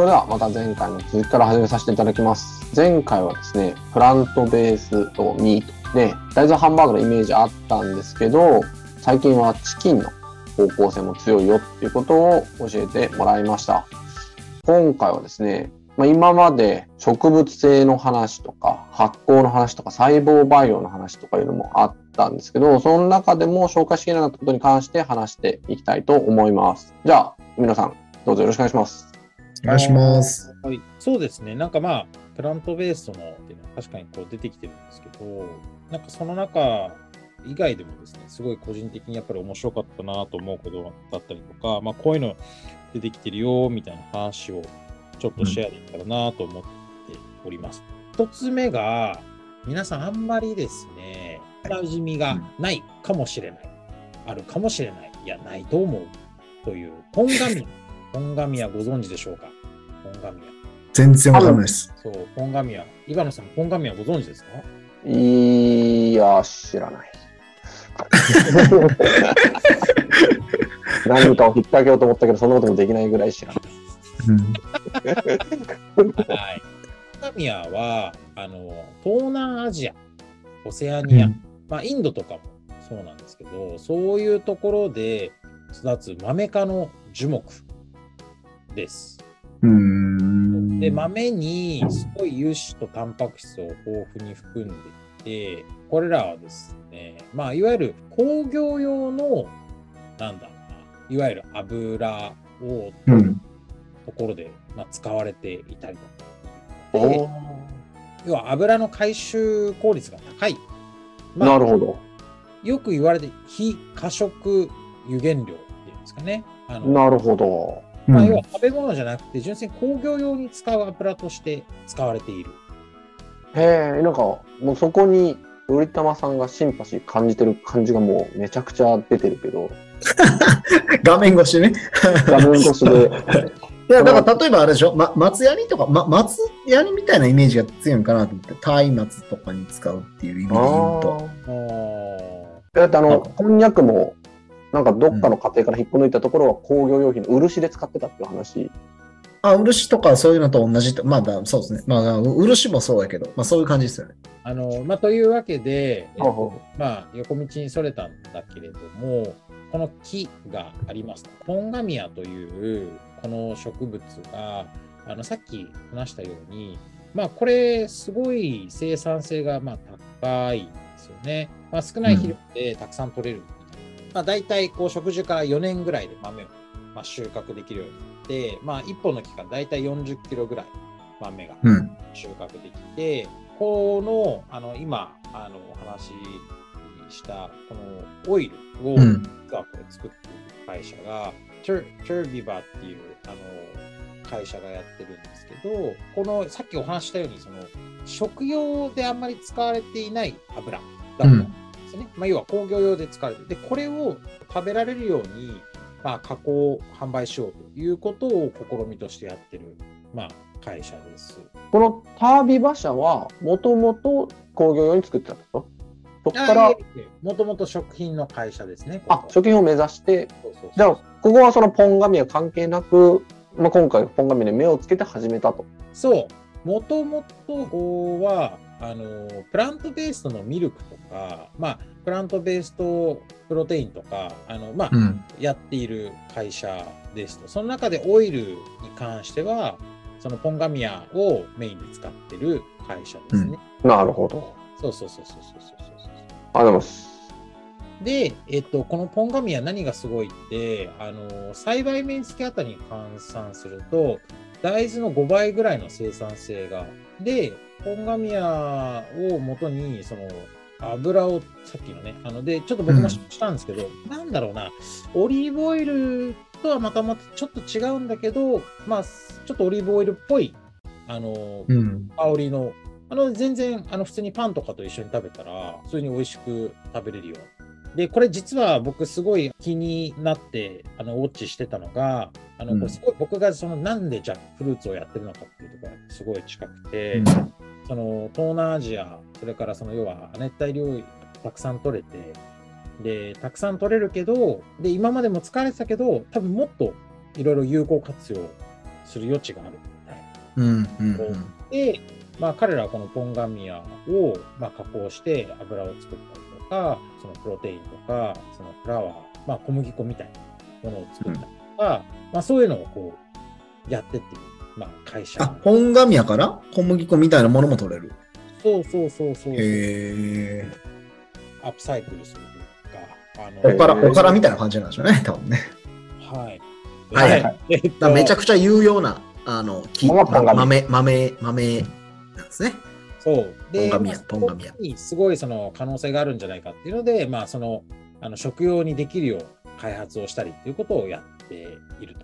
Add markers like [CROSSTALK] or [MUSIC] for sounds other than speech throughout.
それではまた前回の続きから始めさせていただきます。前回はですね、プラントベースとミートで、大豆ハンバーグのイメージあったんですけど、最近はチキンの方向性も強いよっていうことを教えてもらいました。今回はですね、まあ、今まで植物性の話とか発酵の話とか細胞培養の話とかいうのもあったんですけど、その中でも紹介しきれなかったことに関して話していきたいと思います。じゃあ、皆さん、どうぞよろしくお願いします。お願いします。はい、そうですね、なんかまあ、プラントベースのっていうのは確かにこう出てきてるんですけど、なんかその中以外でもですね、すごい個人的にやっぱり面白かったなと思うことだったりとか、まあ、こういうの出てきてるよみたいな話をちょっとシェアできたらなと思っております。一、つ目が、皆さんあんまりですね、馴染みがないかもしれない、あるかもしれない、いや、ないと思う。という、ポンガミア。ポンガミアご存知でしょうか？ポンガミア。全然わかんないです。そう、ポンガミア。イバノさん、ポンガミアご存知ですか？いや、知らない。何かを引っ掛けようと思ったけど、そんなこともできないぐらい知らない。うんはい。ポンガミアは、あの、東南アジア、オセアニア、うんまあ、インドとかもそうなんですけど、そういうところで育つマメ科の樹木です。で、豆にすごい油脂とタンパク質を豊富に含んでいて、これらはですね、まあ、いわゆる工業用の、なんだろうな、いわゆる油をところで、まあ、使われていたりとか。で要は油の回収効率が高い。まあなるほど。よく言われて、非過食油原料っていうんですかね。あのなるほど。うん。まあ、要は食べ物じゃなくて、純粋に工業用に使う油として使われている。へえ、なんか、もうそこに、頼玉さんがシンパシー感じてる感じがもうめちゃくちゃ出てるけど、[LAUGHS] 画面越しね。画面越しで、[LAUGHS] いや、だから例えばあれでしょ、ま、松ヤニとか、ま、松ヤニみたいなイメージが強いのかなと思って、松明とかに使うっていう意味で言うと。だってあの、こんにゃくも、なんかどっかの家庭から引っこ抜いたところは工業用品の漆で使ってたっていう話。あ、漆とかそういうのと同じと、まあだ、そうですね。まあ、漆もそうやけど、まあそういう感じですよね。あのまあ、というわけで、えっとまあ、横道にそれたんだけれども、この木があります。ポンガミアというこの植物が、あのさっき話したように、まあ、これ、すごい生産性がまあ高いですよね。まあ、少ない肥料でたくさん取れるみたいな。まあ、大体こう植樹から4年ぐらいで豆をまあ収穫できるようになって、まあ、1本の期間、大体40キロぐらい豆がうん。収穫できて、この、あの、今、あの、お話しした、このオイルを、うん。実はこれ作っている会社が、トゥトゥービバっていう、あの、会社がやってるんですけど、この、さっきお話ししたように、その、食用であんまり使われていない油だったんですね。まあ、要は工業用で使われてる。で、これを食べられるように、まあ、加工、販売しようということを試みとしてやってる、まあ、会社です。このタービ馬車は、もともと工業用に作ってたとそこから、もともと食品の会社ですね。あ、食品を目指して、そうそうそうじゃあ、ここはそのポンガミは関係なく、まあ、今回ポンガミで目をつけて始めたと。そう、もともとは、あの、プラントベーストのミルクとか、まあ、プラントベーストプロテインとか、あの、まあ、うん。やっている会社ですと。その中でオイルに関しては、そのポンガミアをメインで使ってる会社ですね。なるほど。そうそうそうそうそうそうそう。ありがとうございます。で、えっと、このポンガミア何がすごいって、あの、栽培面積あたりに換算すると、大豆の5倍ぐらいの生産性が。で、ポンガミアを元に、その、油を、さっきのね、あの、で、ちょっと僕もしたんですけど、なんだろうな、オリーブオイルとはまたまたちょっと違うんだけど、まあ、ちょっとオリーブオイルっぽい、あの、うん。香りの、あの、全然、あの、普通にパンとかと一緒に食べたら、普通に美味しく食べれるよ。で、これ実は僕すごい気になって、あの、ウォッチしてたのが、あの、すごい僕がその、なんでジャックフルーツをやってるのかっていうところがすごい近くて、うんその、東南アジア、それからその、要は、亜熱帯領域、たくさん取れて、で、たくさん取れるけど、で、今までも使われてたけど、多分もっといろいろ有効活用する余地がある。うんうんうん。で、まあ、彼らはこのポンガミアを、まあ、加工して油を作ったりとか、そのプロテインとか、そのフラワー、まあ、小麦粉みたいなものを作ったりとか、まあ、そういうのをこう、やってっていう、まあ、会社。あ、本紙やから？小麦粉みたいなものも取れる？そうそうそうそう。へえ。アップサイクルするというか、あおから、おからみたいな感じなんでしょうね、多分ね。はい。はいはいだめちゃくちゃ有用な、あの、木、ポンガミ豆、豆、豆なんですね。そう。で、ポンガミアまあポンガミアそこにすごいその可能性があるんじゃないかっていうので、まあ、その、あの食用にできるよう開発をしたりっていうことをやっている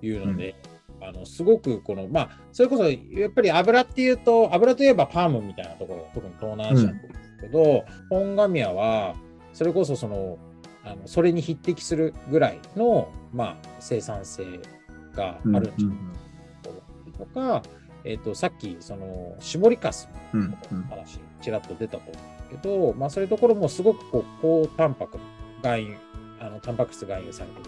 というので、あのすごくこの、まあ、それこそやっぱり油っていうと、油といえばパームみたいなところ、特に東南アジアなんですけど、ポンガミアは、それこそその、あのそれに匹敵するぐらいの、まあ、生産性があるんじゃないかと思ったりとか、えっ、と、さっき、その、絞りかすうんの話、ちらっと出たと思うけど、まあ、そういうところもすごくこう、高タンパク、含有、あの、タンパク質含有されてる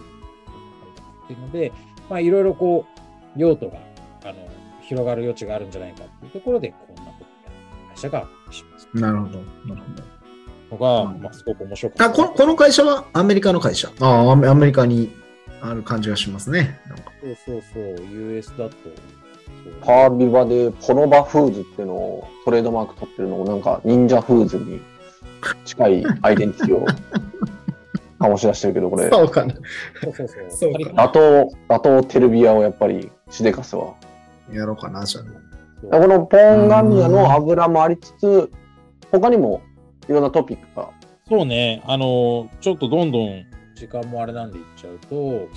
っていうので、まあ、いろいろこう、用途が、あの、広がる余地があるんじゃないかっていうところで、こんなことをやる会社がします。なるほど。なるほのが、うんまあ、すごく面白かど。った。あ、この、この会社はアメリカの会社？ああ、アメリカにある感じがしますね。なんかそうそうそう、US だと。パービバでポノバフーズっていうのをトレードマーク取ってるのもなんか忍者フーズに近いアイデンティティを醸し出してるけど、これ、そうかな。そうそうそう。そうかカリフォルニ打倒、打倒テルビアをやっぱりしでかすわ。やろうかな、じゃあ。アこのポンガミアの油もありつつ、他にもいろんなトピックが。そうね、あの、ちょっとどんどん時間もあれなんで言っちゃうと、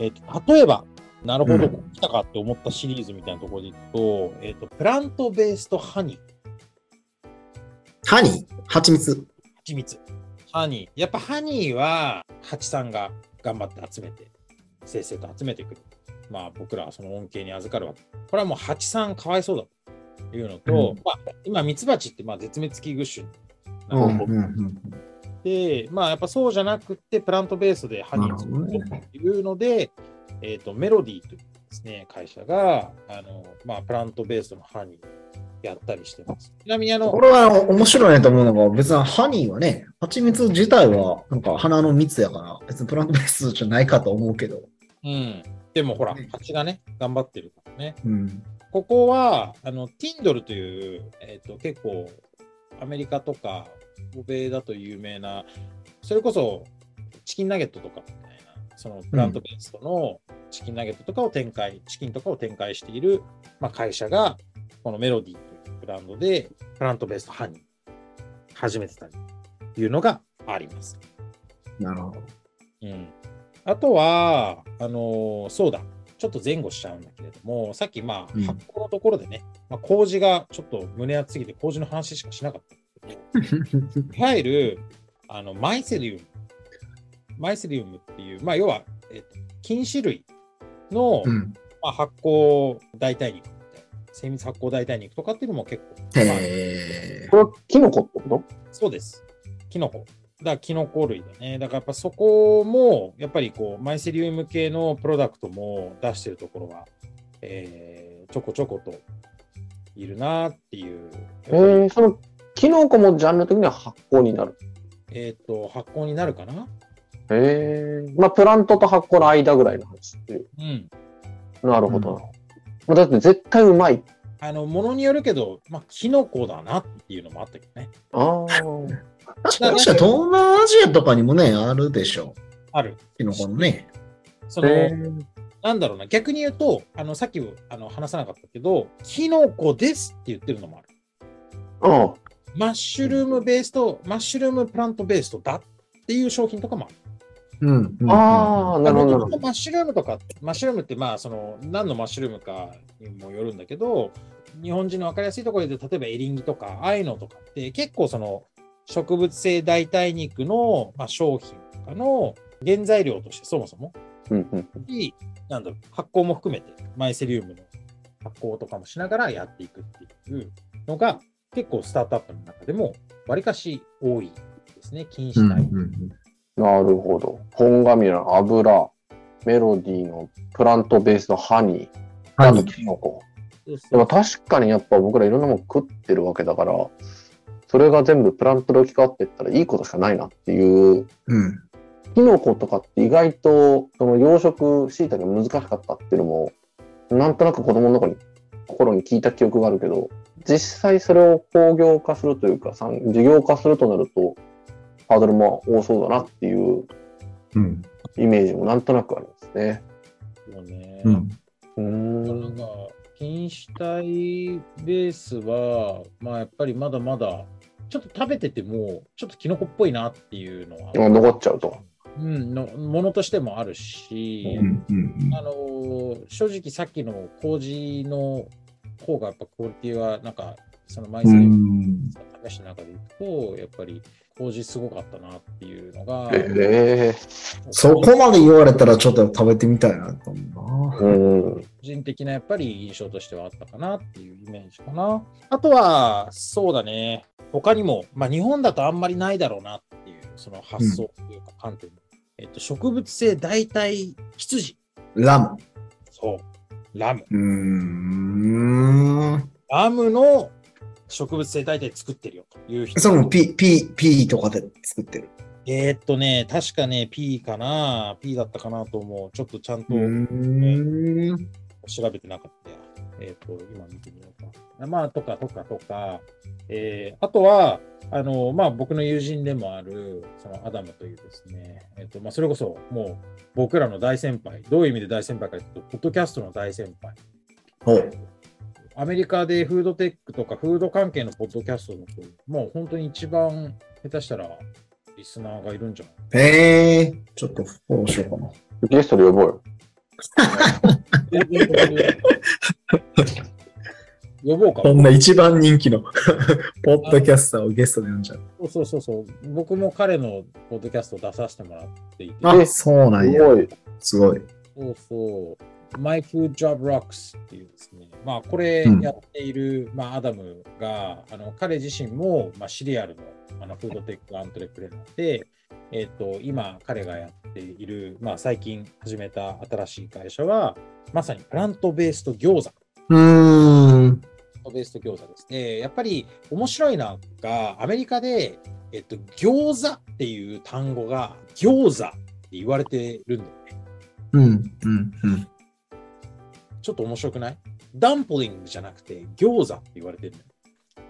えっと、例えば、なるほど、うん来たかって思ったシリーズみたいなところでいくと、えっと、プラントベースとハニー、ハニー？蜂蜜？蜂蜜。ハニー。やっぱハニーは、ハチさんが頑張って集めて、せいせいと集めてくる。まあ、僕らはその恩恵に預かるわけ。これはもうハチさんかわいそうだというのと、うんまあ、今、ミツバチってまあ絶滅危惧種うんなうんんで、で、まあ、やっぱそうじゃなくて、プラントベースでハニーを作るっていうので、えっ、と、メロディーというですね、会社が、あの、まあ、プラントベースのハニーやったりしてます。ちなみに、あの、これは面白いなと思うのが、別にハニーはね、蜂蜜自体はなんか花の蜜やから、別にプラントベースじゃないかと思うけど。うん。でもほら、蜂がね、頑張ってるからね。うん。ここは、あの、Tindle という、えっ、と、結構、アメリカとか、欧米だと有名な、それこそ、チキンナゲットとかみたいな、そのプラントベースのチキンナゲットとかを展開、チキンとかを展開している、まあ、会社が、このメロディーというブランドで、プラントベースとハニー、始めてたりというのがあります。なるほど。うん、あとは、あのーそうだ、ちょっと前後しちゃうんだけれども、さっき、まあ、うん発酵のところでね、まあ、麹がちょっと胸熱すぎて、麹の話しかしなかったんですけど、[LAUGHS] いわゆるあのマイセリウム、マイセリウムっていう、まあ、要は、えっと、菌種類の、うん。まあ、発酵代替肉精密発酵代替肉とかっていうのも結構、まあへこれはキノコってこと？そうです。キノコ。だキノコ類だね。だからやっぱそこも、やっぱりこう、マイセリウム系のプロダクトも出してるところは、えーちょこちょこといるなっていう。えー、そのキノコもジャンル的には発酵になる？えっ、と、発酵になるかな？えー、まあプラントと発酵の間ぐらいの話っていう。うん。なるほどな。まあだって絶対うまい。あの、ものによるけど、まあ、キノコだなっていうのもあったけどね。ああ。[LAUGHS] 確かに、東南アジアとかにもね、あるでしょある。う。キノコのね。その、えーなんだろうな、逆に言うと、あの、さっきあの話さなかったけど、キノコですって言ってるのもある。うん。マッシュルームベースと、マッシュルームプラントベースとだっていう商品とかもある。うん。うんああ、なるほどなるほど。マッシュルームとか、マッシュルームって、まあ、その、何のマッシュルームかにもよるんだけど、日本人の分かりやすいところで例えばエリンギとか、ああいうのとかって、結構その、植物性代替肉の、まあ、商品とかの原材料としてそもそも、うんうん。いなんだろう、発酵も含めて、マイセリウムの発酵とかもしながらやっていくっていうのが、結構スタートアップの中でも、わりかし多いですね、禁止内。なるほど。ポンガミラ、油、メロディーのプラントベースのハニー、あと。キノコ。でも確かにやっぱ僕らいろんなもの食ってるわけだから、それが全部プラントで置き換わっていったらいいことしかないなっていう、うん。キノコとかって意外とその養殖椎茸が難しかったっていうのも、なんとなく子供の頃に心に聞いた記憶があるけど、実際それを工業化するというか、産事業化するとなると、ハードルも多そうだなっていううん。イメージもなんとなくありますね。そうね。うん。うーん。なんか、菌主体ベースは、まあやっぱりまだまだ、ちょっと食べてても、ちょっとキノコっぽいなっていうのは、残っちゃうと。うん、のものとしてもあるし、うん。うん。あのー正直さっきの麹の方がやっぱクオリティはなんかその枚う数ん。試した中でいくとやっぱり麹すごかったなっていうのが、ええそこまで言われたらちょっと食べてみたいなと思うな。うん。個人的なやっぱり印象としてはあったかなっていうイメージかな。あとはそうだね他にも、まあ、日本だとあんまりないだろうなっていうその発想というか観点、えっと、植物性代替羊ラム。そうラムうーん。ラムの植物性代替作ってるよという人それも P、P、P とかで作ってる。えーっとね、確かね、P かな、P だったかなと思う。ちょっとちゃんとうーん。調べてなかったや。えーっと、今見てみようか。まあ、とかとかとか、えーあとは、あの、まあ、僕の友人でもある、そのアダムというですね、えーっと、まあ、それこそ、もう、僕らの大先輩、どういう意味で大先輩かというと、ポッドキャストの大先輩。アメリカでフードテックとかフード関係のポッドキャストの人、もう本当に一番下手したらリスナーがいるんじゃない？へえ。ちょっとフォローしようかな。ゲストで呼ぼうよ。[LAUGHS] 呼ぼうか。こんな一番人気の [LAUGHS] ポッドキャスターをゲストで呼んじゃう。そうそうそう。僕も彼のポッドキャスト出させてもらっていて。あ、そうなんや。すごい。すごい。そうそう。My Food Job Rocks っていうですね。まあ、これうんやっている、まあ、アダムが、あの彼自身も、まあ、シリアルのあのフードテックアントレプレナーで、えっ、と、今彼がやっている、まあ、最近始めた新しい会社は、まさにプラントベースト餃子。うーん。ベースト餃子ですね。やっぱり面白いのが、アメリカで、えっと、餃子っていう単語が餃子って言われてるんだよね。うん。うん。うん。ちょっと面白くない？ダンプリングじゃなくて餃子って言われてる。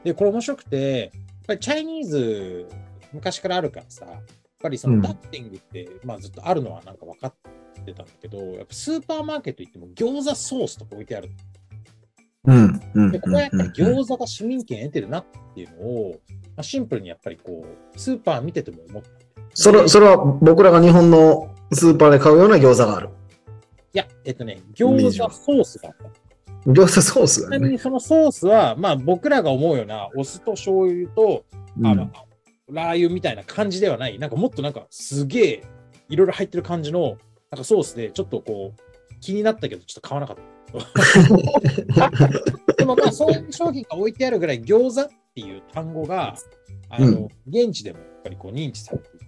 で、これ面白くて、やっぱりチャイニーズ昔からあるからさ、やっぱりそうんのダンプリングって、まあずっとあるのはなんか分かってたんだけど、やっぱスーパーマーケット行っても餃子ソースとか置いてある。うん。うん。で、ここはやっぱり餃子が市民権得てるなっていうのを、まあ、シンプルにやっぱりこう、スーパー見てても思った。それ、それは僕らが日本のスーパーで買うような餃子がある。いや、えっとね、餃子ソースがあった。餃子ソースちなみ。にそのソースは、まあ僕らが思うようなお酢と醤油と、あのうん、ラー油みたいな感じではない、なんかもっとなんかすげえいろいろ入ってる感じのなんかソースでちょっとこう気になったけどちょっと買わなかった。[LAUGHS] でもまあそういう商品が置いてあるぐらい餃子っていう単語があの、うん現地でもやっぱりこう認知されていて、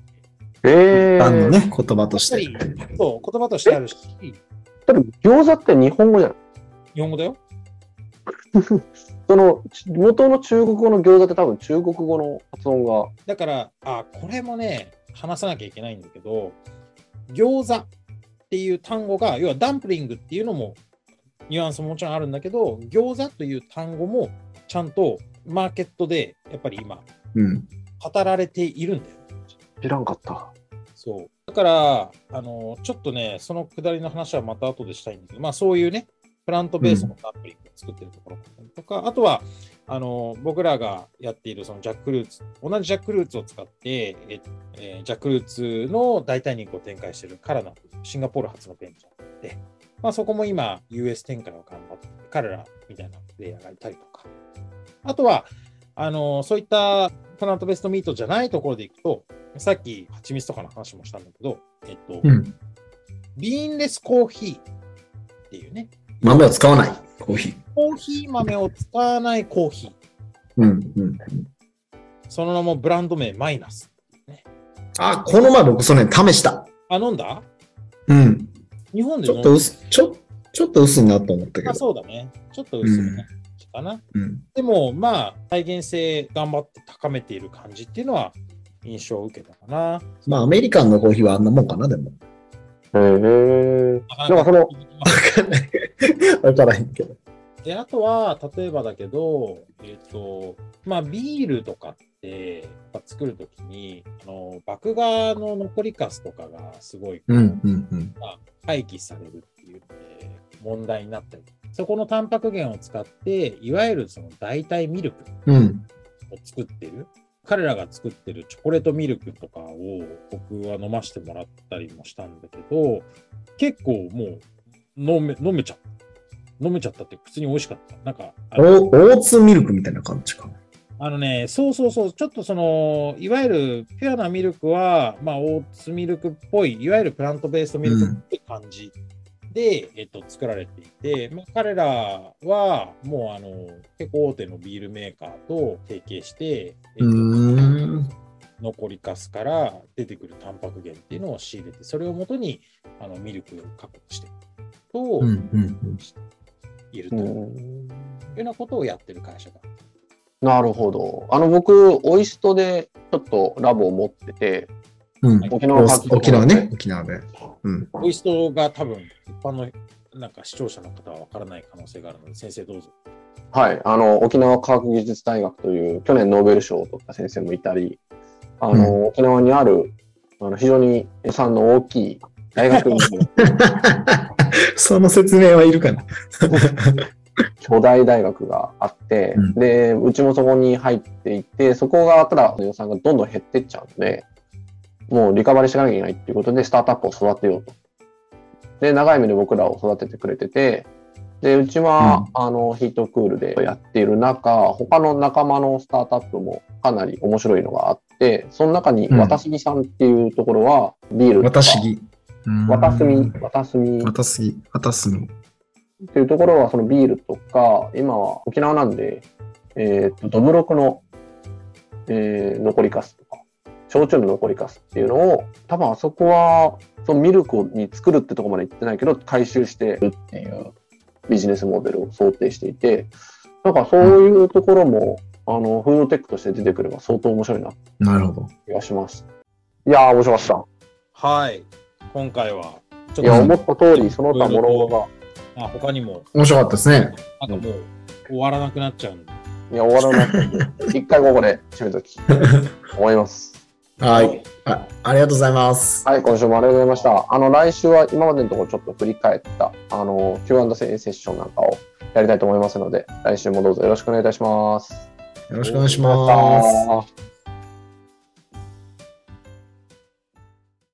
ええあのね、言葉として。りそう言葉としてあるし、多分餃子って日本語じゃない日本語だよ。その、ち元の中国語の餃子って多分中国語の発音が、だから、あ、これもね、話さなきゃいけないんだけど、餃子っていう単語が、要はダンプリングっていうのも、ニュアンスももちろんあるんだけど、餃子という単語もちゃんとマーケットでやっぱり今うん。語られているんだよ。知らんかった。そう。だから、あの、ちょっとね、そのくだりの話はまた後でしたいんだけど、まあそういうね、プラントベースのダンプリを作ってるところだったりとか、あとは、あの、僕らがやっているそのジャックルーツ、同じジャックルーツを使って、ええージャックルーツの代替肉を展開しているカラナシンガポール発のベンチャーで、まあそこも今 US 展開を頑張っていて、彼らみたいなプレイヤーがいたりとか、あとは、あの、そういったプラントベーストミートじゃないところでいくと、さっき蜂蜜とかの話もしたんだけど、えっと、うん。ビーンレスコーヒーっていうね、豆を使わない。コーヒー。コーヒー豆を使わないコーヒー。うん。うん。その名もブランド名マイナス。あ、この前僕それ試した。あ、飲んだ？うん。日本でちょっと薄、ちょっちょっと薄いなと思ったけまあど。そうだね。ちょっと薄めな感じかな。うん。でも、まあ、再現性頑張って高めている感じっていうのは印象を受けたかな。まあ、アメリカンのコーヒーはあんなもんかな、でも。へえ。ななんかその、わかんない。わからへんけど。で、あとは、例えばだけど、えっ、と、まあ、ビールとかって、やっぱ作るときに、あの、麦芽の残りかすとかがすごい、うん、うん、うん。まあ、廃棄されるっていうので、問題になったり、そこのタンパク源を使って、いわゆるその代替ミルクうん。を作ってる。彼らが作ってるチョコレートミルクとかを僕は飲ませてもらったりもしたんだけど、結構もう飲め飲めちゃった。飲めちゃったって普通に美味しかった。なんか、オーツミルクみたいな感じか。あのね、そうそうそう、ちょっとその、いわゆるピュアなミルクは、まあ、オーツミルクっぽい、いわゆるプラントベーストミルクっぽい感じで、えっと、作られていて、まあ、彼らは、もう、あの、結構大手のビールメーカーと提携して、えっと。残りかすから出てくるタンパク源っていうのを仕入れて、それをもとに、あの、ミルクを確保してと、いるといううん。ようなことをやってる会社だ。なるほど。あの、僕、オイストでちょっとラボを持ってて、うん。うん。沖縄沖縄ね。沖縄で。うん。ボイストが多分、一般のなんか視聴者の方はわからない可能性があるので、先生どうぞ。はい。あの、沖縄科学技術大学という、去年ノーベル賞を取った先生もいたり、あの、沖縄にある、あの、非常に予算の大きい大学に、[LAUGHS] その説明はいるかな。[LAUGHS] 巨大大学があって、うんで、うちもそこに入っていて、そこがただ予算がどんどん減っていっちゃうので、もうリカバリーしなきゃいけないっていうことで、スタートアップを育てようと。で、長い目で僕らを育ててくれてて、で、うちは、あの、ヒートクールでやっている中、他の仲間のスタートアップもかなり面白いのがあって、その中に、うん渡すぎさんっていうところは、ビールとか、私ぎ。渡すみ、渡すみ渡すぎ。渡すみ。っていうところは、そのビールとか、今は沖縄なんで、えっ、と、どぶろくの、えー残りかす焼酎の残りかすっていうのを、多分あそこは、そのミルクに作るってとこまで行ってないけど、回収してるっていうビジネスモデルを想定していて、なんかそういうところも、あの、フードテックとして出てくれば相当面白いななるほど。気がします。いやー、面白かっはい。今回は、ちた。いや、ょっ思った通り、その他諸々が、と、あ他にも、面白かったですね。なんかもう、終わらなくなっちゃうんで。いや、終わらないんで、[LAUGHS] 一回ここで締めとき、思います。はい。あありがとうございます。はい、今週もありがとうございました。あの、来週は今までのところちょっと振り返った、あの、Q&A セッションなんかをやりたいと思いますので、来週もどうぞよろしくお願いいたします。よろしくお願いします。す。